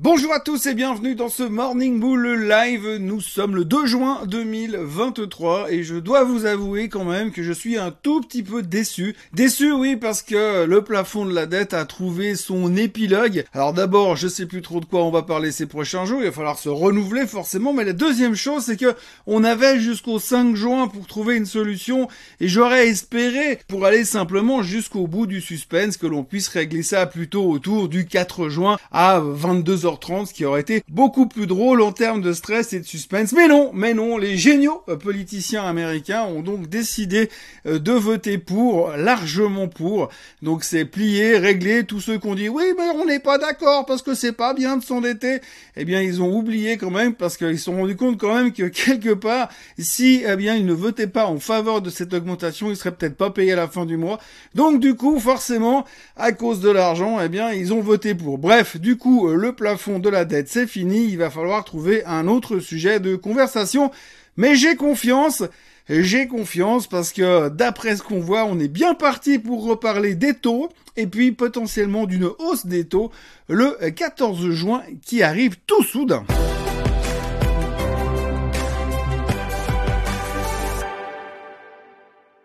Bonjour à tous et bienvenue dans ce Morning Bull Live. Nous sommes le 2 juin 2023 et je dois vous avouer quand même que je suis un tout petit peu déçu. Déçu oui parce que le plafond de la dette a trouvé son épilogue. Alors d'abord je sais plus trop de quoi on va parler ces prochains jours, il va falloir se renouveler forcément. Mais la deuxième chose c'est que on avait jusqu'au 5 juin pour trouver une solution et j'aurais espéré pour aller simplement jusqu'au bout du suspense que l'on puisse régler ça plutôt autour du 4 juin à 22 30 ce qui aurait été beaucoup plus drôle en termes de stress et de suspense. Mais non, mais non, les géniaux euh, politiciens américains ont donc décidé euh, de voter pour, largement pour. Donc c'est plié, réglé, tous ceux qui ont dit oui mais on n'est pas d'accord parce que c'est pas bien de s'endetter, eh bien ils ont oublié quand même parce qu'ils se sont rendus compte quand même que quelque part, si eh bien ils ne votaient pas en faveur de cette augmentation, ils seraient peut-être pas payés à la fin du mois. Donc du coup, forcément, à cause de l'argent, eh bien ils ont voté pour. Bref, du coup, euh, le plafond de la dette, c'est fini, il va falloir trouver un autre sujet de conversation. Mais j'ai confiance, j'ai confiance parce que d'après ce qu'on voit, on est bien parti pour reparler des taux et puis potentiellement d'une hausse des taux le 14 juin qui arrive tout soudain.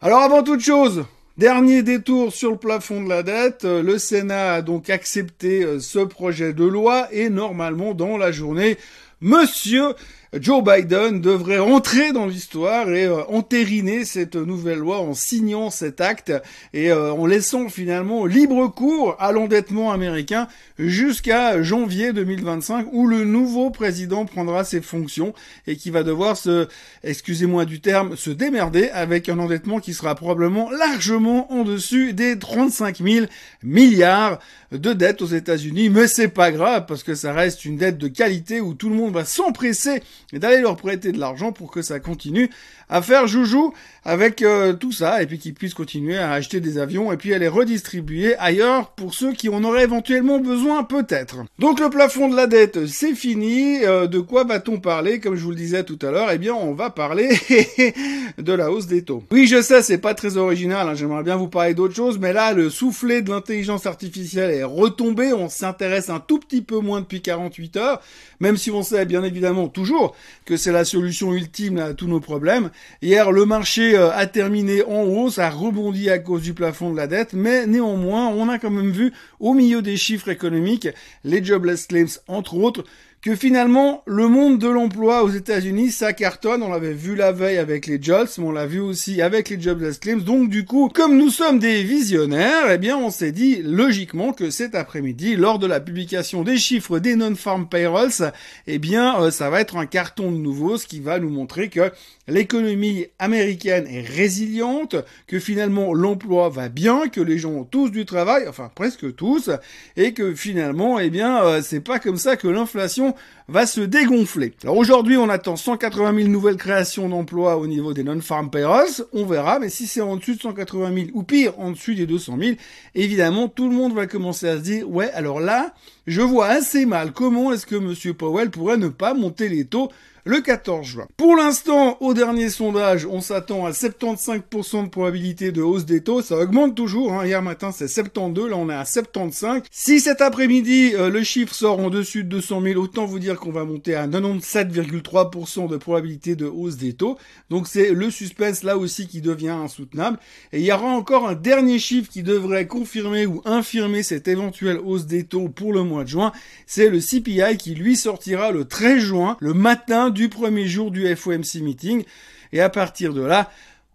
Alors avant toute chose, Dernier détour sur le plafond de la dette, le Sénat a donc accepté euh, ce projet de loi et normalement dans la journée, Monsieur Joe Biden devrait entrer dans l'histoire et euh, entériner cette nouvelle loi en signant cet acte et euh, en laissant finalement libre cours à l'endettement américain jusqu'à janvier 2025 où le nouveau président prendra ses fonctions et qui va devoir se, excusez-moi du terme, se démerder avec un endettement qui sera probablement largement en dessus des 35 000 milliards de dettes aux États-Unis. Mais c'est pas grave parce que ça reste une dette de qualité où tout le monde va s'empresser et d'aller leur prêter de l'argent pour que ça continue à faire joujou avec euh, tout ça et puis qu'ils puissent continuer à acheter des avions et puis à les redistribuer ailleurs pour ceux qui en auraient éventuellement besoin peut-être. Donc le plafond de la dette, c'est fini. Euh, de quoi va-t-on parler? Comme je vous le disais tout à l'heure, eh bien on va parler de la hausse des taux. Oui, je sais, c'est pas très original. Hein. J'aimerais bien vous parler d'autre chose, mais là, le soufflet de l'intelligence artificielle est retombé. On s'intéresse un tout petit peu moins depuis 48 heures, même si on sait bien évidemment toujours que c'est la solution ultime à tous nos problèmes. Hier, le marché euh, a terminé en hausse, a rebondi à cause du plafond de la dette, mais néanmoins, on a quand même vu au milieu des chiffres économiques, les jobless claims entre autres, que finalement le monde de l'emploi aux États-Unis ça cartonne. On l'avait vu la veille avec les jobs, mais on l'a vu aussi avec les jobless claims. Donc du coup, comme nous sommes des visionnaires, eh bien on s'est dit logiquement que cet après-midi, lors de la publication des chiffres des non-farm payrolls, eh bien euh, ça va être un carton de nouveau, ce qui va nous montrer que l'économie américaine est résiliente, que finalement l'emploi va bien, que les gens ont tous du travail, enfin presque tous, et que finalement, eh bien, euh, c'est pas comme ça que l'inflation va se dégonfler. Alors aujourd'hui, on attend 180 000 nouvelles créations d'emplois au niveau des non-farm payrolls, on verra, mais si c'est en dessus de 180 000, ou pire, en dessus des 200 000, évidemment, tout le monde va commencer à se dire, ouais, alors là, je vois assez mal comment est-ce que Monsieur Powell pourrait ne pas monter les taux le 14 juin. Pour l'instant, au dernier sondage, on s'attend à 75% de probabilité de hausse des taux. Ça augmente toujours. Hein. Hier matin, c'est 72. Là, on est à 75. Si cet après-midi, euh, le chiffre sort en dessus de 200 000, autant vous dire qu'on va monter à 97,3% de probabilité de hausse des taux. Donc, c'est le suspense là aussi qui devient insoutenable. Et il y aura encore un dernier chiffre qui devrait confirmer ou infirmer cette éventuelle hausse des taux pour le de juin. C'est le CPI qui lui sortira le 13 juin, le matin du premier jour du FOMC meeting. Et à partir de là,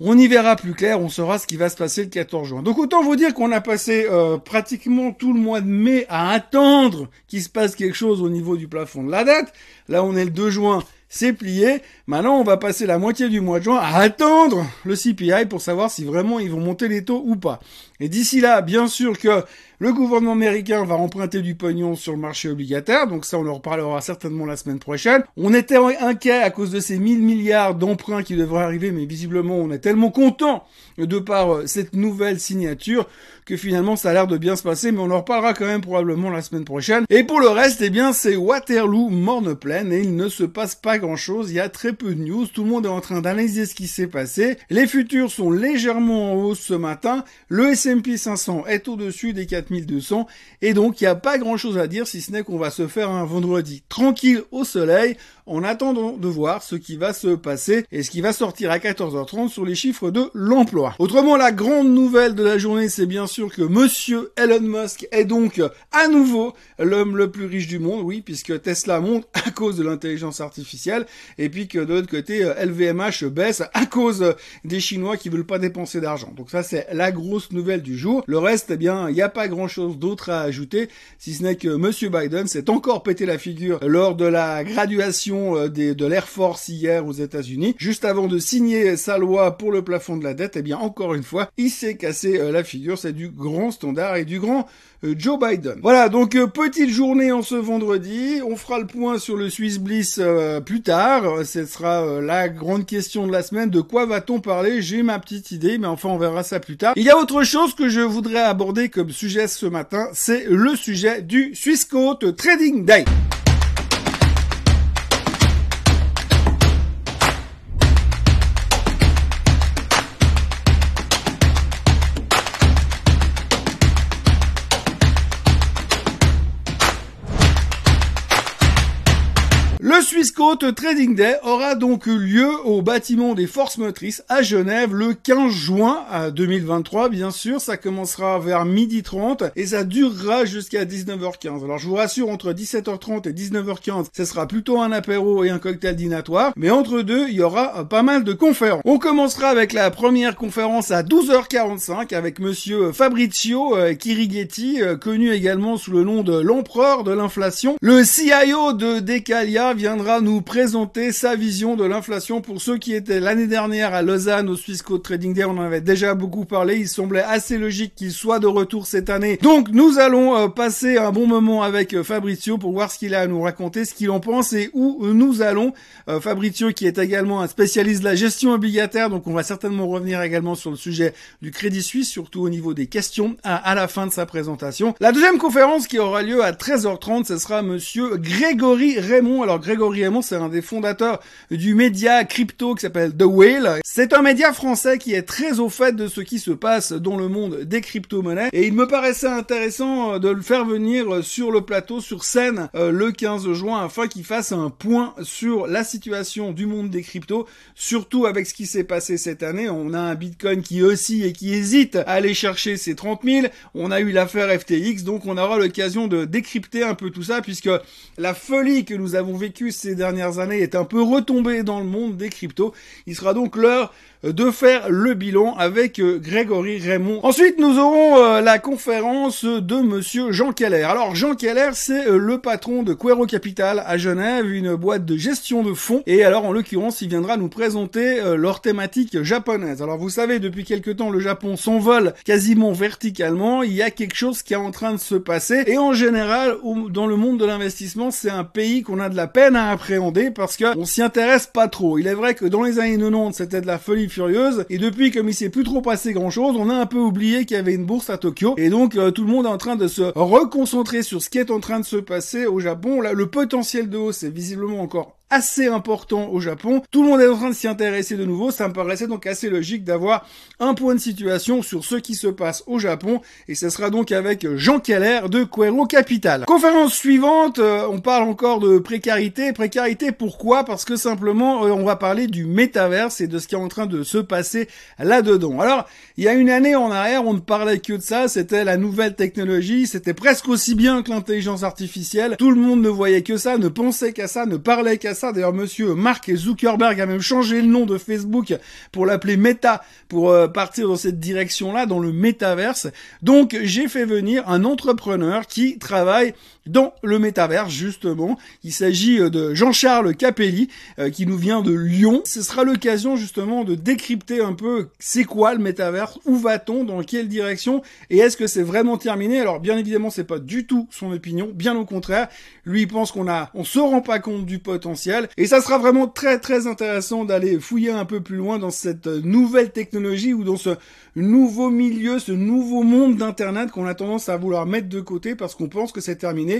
on y verra plus clair, on saura ce qui va se passer le 14 juin. Donc autant vous dire qu'on a passé euh, pratiquement tout le mois de mai à attendre qu'il se passe quelque chose au niveau du plafond de la dette. Là on est le 2 juin, c'est plié. Maintenant on va passer la moitié du mois de juin à attendre le CPI pour savoir si vraiment ils vont monter les taux ou pas. Et d'ici là, bien sûr que le gouvernement américain va emprunter du pognon sur le marché obligataire, donc ça on en reparlera certainement la semaine prochaine. On était inquiet à cause de ces 1000 milliards d'emprunts qui devraient arriver, mais visiblement on est tellement content de par euh, cette nouvelle signature que finalement ça a l'air de bien se passer, mais on en reparlera quand même probablement la semaine prochaine. Et pour le reste, eh bien c'est Waterloo morne pleine et il ne se passe pas grand chose, il y a très peu de news, tout le monde est en train d'analyser ce qui s'est passé. Les futurs sont légèrement en hausse ce matin, le S&P 500 est au-dessus des 4000 4200. Et donc, il n'y a pas grand chose à dire si ce n'est qu'on va se faire un vendredi tranquille au soleil en attendant de voir ce qui va se passer et ce qui va sortir à 14h30 sur les chiffres de l'emploi. Autrement, la grande nouvelle de la journée, c'est bien sûr que monsieur Elon Musk est donc à nouveau l'homme le plus riche du monde, oui, puisque Tesla monte à cause de l'intelligence artificielle et puis que de l'autre côté, LVMH baisse à cause des Chinois qui veulent pas dépenser d'argent. Donc ça, c'est la grosse nouvelle du jour. Le reste, eh bien, il n'y a pas grand chose d'autre à ajouter, si ce n'est que monsieur Biden s'est encore pété la figure lors de la graduation euh, de l'Air Force hier aux États-Unis, juste avant de signer sa loi pour le plafond de la dette, eh bien encore une fois, il s'est cassé euh, la figure. C'est du grand standard et du grand euh, Joe Biden. Voilà, donc petite journée en ce vendredi. On fera le point sur le Swiss Bliss plus tard. Ce sera la grande question de la semaine. De quoi va-t-on parler? J'ai ma petite idée, mais enfin on verra ça plus tard. Il y a autre chose que je voudrais aborder comme sujet ce matin, c'est le sujet du Swissquote Trading Day. Swissquote Trading Day aura donc eu lieu au bâtiment des forces motrices à Genève le 15 juin 2023, bien sûr. Ça commencera vers midi 30 et ça durera jusqu'à 19h15. Alors je vous rassure, entre 17h30 et 19h15, ce sera plutôt un apéro et un cocktail dînatoire. Mais entre deux, il y aura pas mal de conférences. On commencera avec la première conférence à 12h45 avec monsieur Fabrizio euh, Kirighetti, euh, connu également sous le nom de l'empereur de l'inflation, le CIO de Decalia nous présenter sa vision de l'inflation. Pour ceux qui étaient l'année dernière à Lausanne au Swissquote Trading Day, on en avait déjà beaucoup parlé. Il semblait assez logique qu'il soit de retour cette année. Donc nous allons euh, passer un bon moment avec euh, Fabrizio pour voir ce qu'il a à nous raconter, ce qu'il en pense et où nous allons. Euh, Fabrizio qui est également un spécialiste de la gestion obligataire, donc on va certainement revenir également sur le sujet du Crédit Suisse, surtout au niveau des questions à la fin de sa présentation. La deuxième conférence qui aura lieu à 13h30, ce sera monsieur Grégory Raymond. Alors Grégory C'est un des fondateurs du média crypto qui s'appelle The Whale. C'est un média français qui est très au fait de ce qui se passe dans le monde des crypto-monnaies et il me paraissait intéressant euh, de le faire venir sur le plateau, sur scène, euh, le 15 juin afin qu'il fasse un point sur la situation du monde des cryptos, surtout avec ce qui s'est passé cette année. On a un Bitcoin qui oscille et qui hésite à aller chercher ses 30 000. On a eu l'affaire FTX, donc on aura l'occasion de décrypter un peu tout ça puisque la folie que nous avons vécue ces dernières années est un peu retombé dans le monde des cryptos. Il sera donc l'heure de faire le bilan avec euh, Grégory Raymond. Ensuite, nous aurons euh, la conférence de monsieur Jean Keller. Alors, Jean Keller, c'est euh, le patron de Quero Capital à Genève, une boîte de gestion de fonds. Et alors, en l'occurrence, il viendra nous présenter leur thématique japonaise. Alors, vous savez, depuis quelque temps, le Japon s'envole quasiment verticalement. Il y a quelque chose qui est en train de se passer. Et en général, dans le monde de l'investissement, c'est un pays qu'on a de la peine à appréhender parce qu'on s'y intéresse pas trop. Il est vrai que dans les années 90, c'était de la folie furieuse. Et depuis, comme il s'est plus trop passé grand chose, on a un peu oublié qu'il y avait une bourse à Tokyo. Et donc, euh, tout le monde est en train de se reconcentrer sur ce qui est en train de se passer au Japon. Là, le potentiel de hausse est visiblement encore assez important au Japon. Tout le monde est en train de s'y intéresser de nouveau. Ça me paraissait donc assez logique d'avoir un point de situation sur ce qui se passe au Japon. Et ce sera donc avec Jean Keller de Quero Capital. Conférence suivante, euh, on parle encore de précarité. Précarité pourquoi? Parce que simplement, euh, on va parler du métaverse et de ce qui est en train de se passer là-dedans. Alors, il y a une année en arrière, on ne parlait que de ça. C'était la nouvelle technologie. C'était presque aussi bien que l'intelligence artificielle. Tout le monde ne voyait que ça, ne pensait qu'à ça, ne parlait qu'à ça D'ailleurs, monsieur Mark Zuckerberg a même changé le nom de Facebook pour l'appeler Meta, pour euh, partir dans cette direction-là, dans le métaverse. Donc, j'ai fait venir un entrepreneur qui travaille dans le métaverse justement. Il s'agit euh, de Jean-Charles Capelli euh, qui nous vient de Lyon. Ce sera l'occasion justement de décrypter un peu c'est quoi le métaverse, où va-t-on, dans quelle direction et est-ce que c'est vraiment terminé? Alors bien évidemment c'est pas du tout son opinion, bien au contraire. Lui il pense qu'on a, on se rend pas compte du potentiel et ça sera vraiment très très intéressant d'aller fouiller un peu plus loin dans cette nouvelle technologie ou dans ce nouveau milieu, ce nouveau monde d'internet qu'on a tendance à vouloir mettre de côté parce qu'on pense que c'est terminé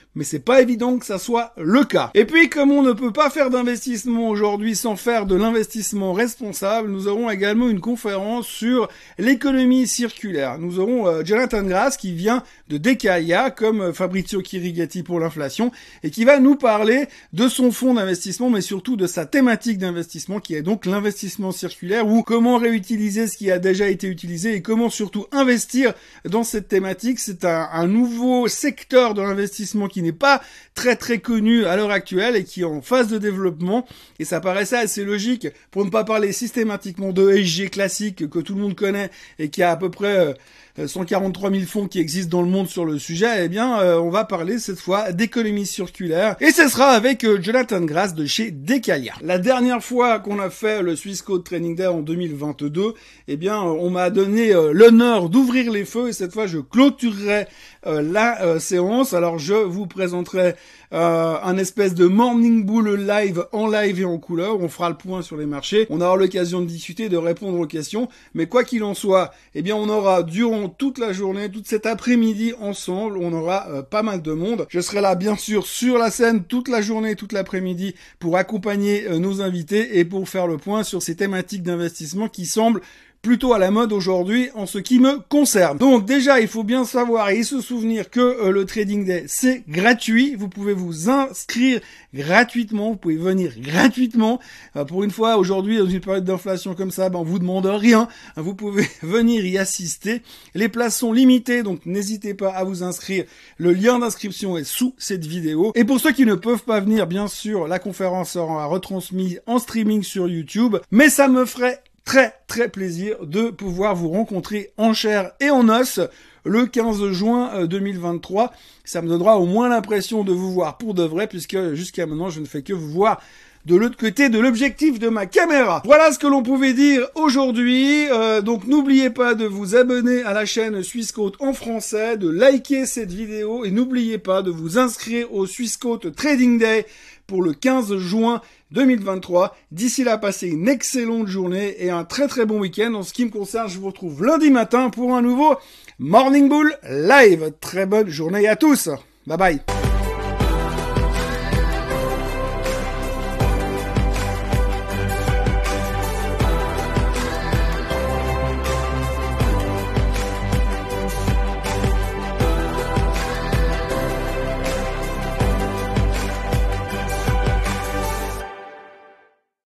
mais c'est pas évident que ça soit le cas. Et puis, comme on ne peut pas faire d'investissement aujourd'hui sans faire de l'investissement responsable, nous aurons également une conférence sur l'économie circulaire. Nous aurons euh, Jonathan Grass qui vient de Decaia, comme euh, Fabrizio Chirigati pour l'inflation, et qui va nous parler de son fonds d'investissement, mais surtout de sa thématique d'investissement, qui est donc l'investissement circulaire, ou comment réutiliser ce qui a déjà été utilisé et comment surtout investir dans cette thématique. C'est un, un nouveau secteur de l'investissement qui n'est pas très très connu à l'heure actuelle et qui est en phase de développement. Et ça paraissait assez logique pour ne pas parler systématiquement de SG classique que tout le monde connaît et qui a à peu près 143 euh, 000 fonds qui existent dans le monde sur le sujet, eh bien, euh, on va parler cette fois d'économie circulaire. Et ce sera avec euh, Jonathan Grass de chez Decalia. La dernière fois qu'on a fait le Swiss Code Training Day en 2022, eh bien, on m'a donné l'honneur d'ouvrir les feux et cette fois, je clôturerai la séance. Alors, je vous présenterai euh, un espèce de morning bull live en live et en couleur. On fera le point sur les marchés. On aura l'occasion de discuter, de répondre aux questions. Mais quoi qu'il en soit, eh bien, on aura durant toute la journée, toute cet après-midi ensemble, on aura euh, pas mal de monde. Je serai là, bien sûr, sur la scène toute la journée, toute l'après-midi pour accompagner euh, nos invités et pour faire le point sur ces thématiques d'investissement qui semblent plutôt à la mode aujourd'hui en ce qui me concerne. Donc déjà, il faut bien savoir et se souvenir que euh, le Trading Day, c'est gratuit. Vous pouvez vous inscrire gratuitement, vous pouvez venir gratuitement. Euh, pour une fois, aujourd'hui, dans une période d'inflation comme ça, ben, on vous demande rien. Vous pouvez venir y assister. Les places sont limitées, donc n'hésitez pas à vous inscrire. Le lien d'inscription est sous cette vidéo. Et pour ceux qui ne peuvent pas venir, bien sûr, la conférence sera retransmise en streaming sur YouTube. Mais ça me ferait très très plaisir de pouvoir vous rencontrer en chair et en os le 15 juin 2023. Euh, Ça me donnera au moins l'impression de vous voir pour de vrai puisque jusqu'à maintenant je ne fais que vous voir de l'autre côté de l'objectif de ma caméra. Voilà ce que l'on pouvait dire aujourd'hui. Euh, donc n'oubliez pas de vous abonner à la chaîne Swissquote en français, de liker cette vidéo et n'oubliez pas de vous inscrire au Swissquote Trading Day pour le 15 juin 2023. D'ici là, passez une excellente journée et un très très bon week-end. En ce qui me concerne, je vous retrouve lundi matin pour un nouveau Morning Bull Live. Très bonne journée à tous. Bye bye.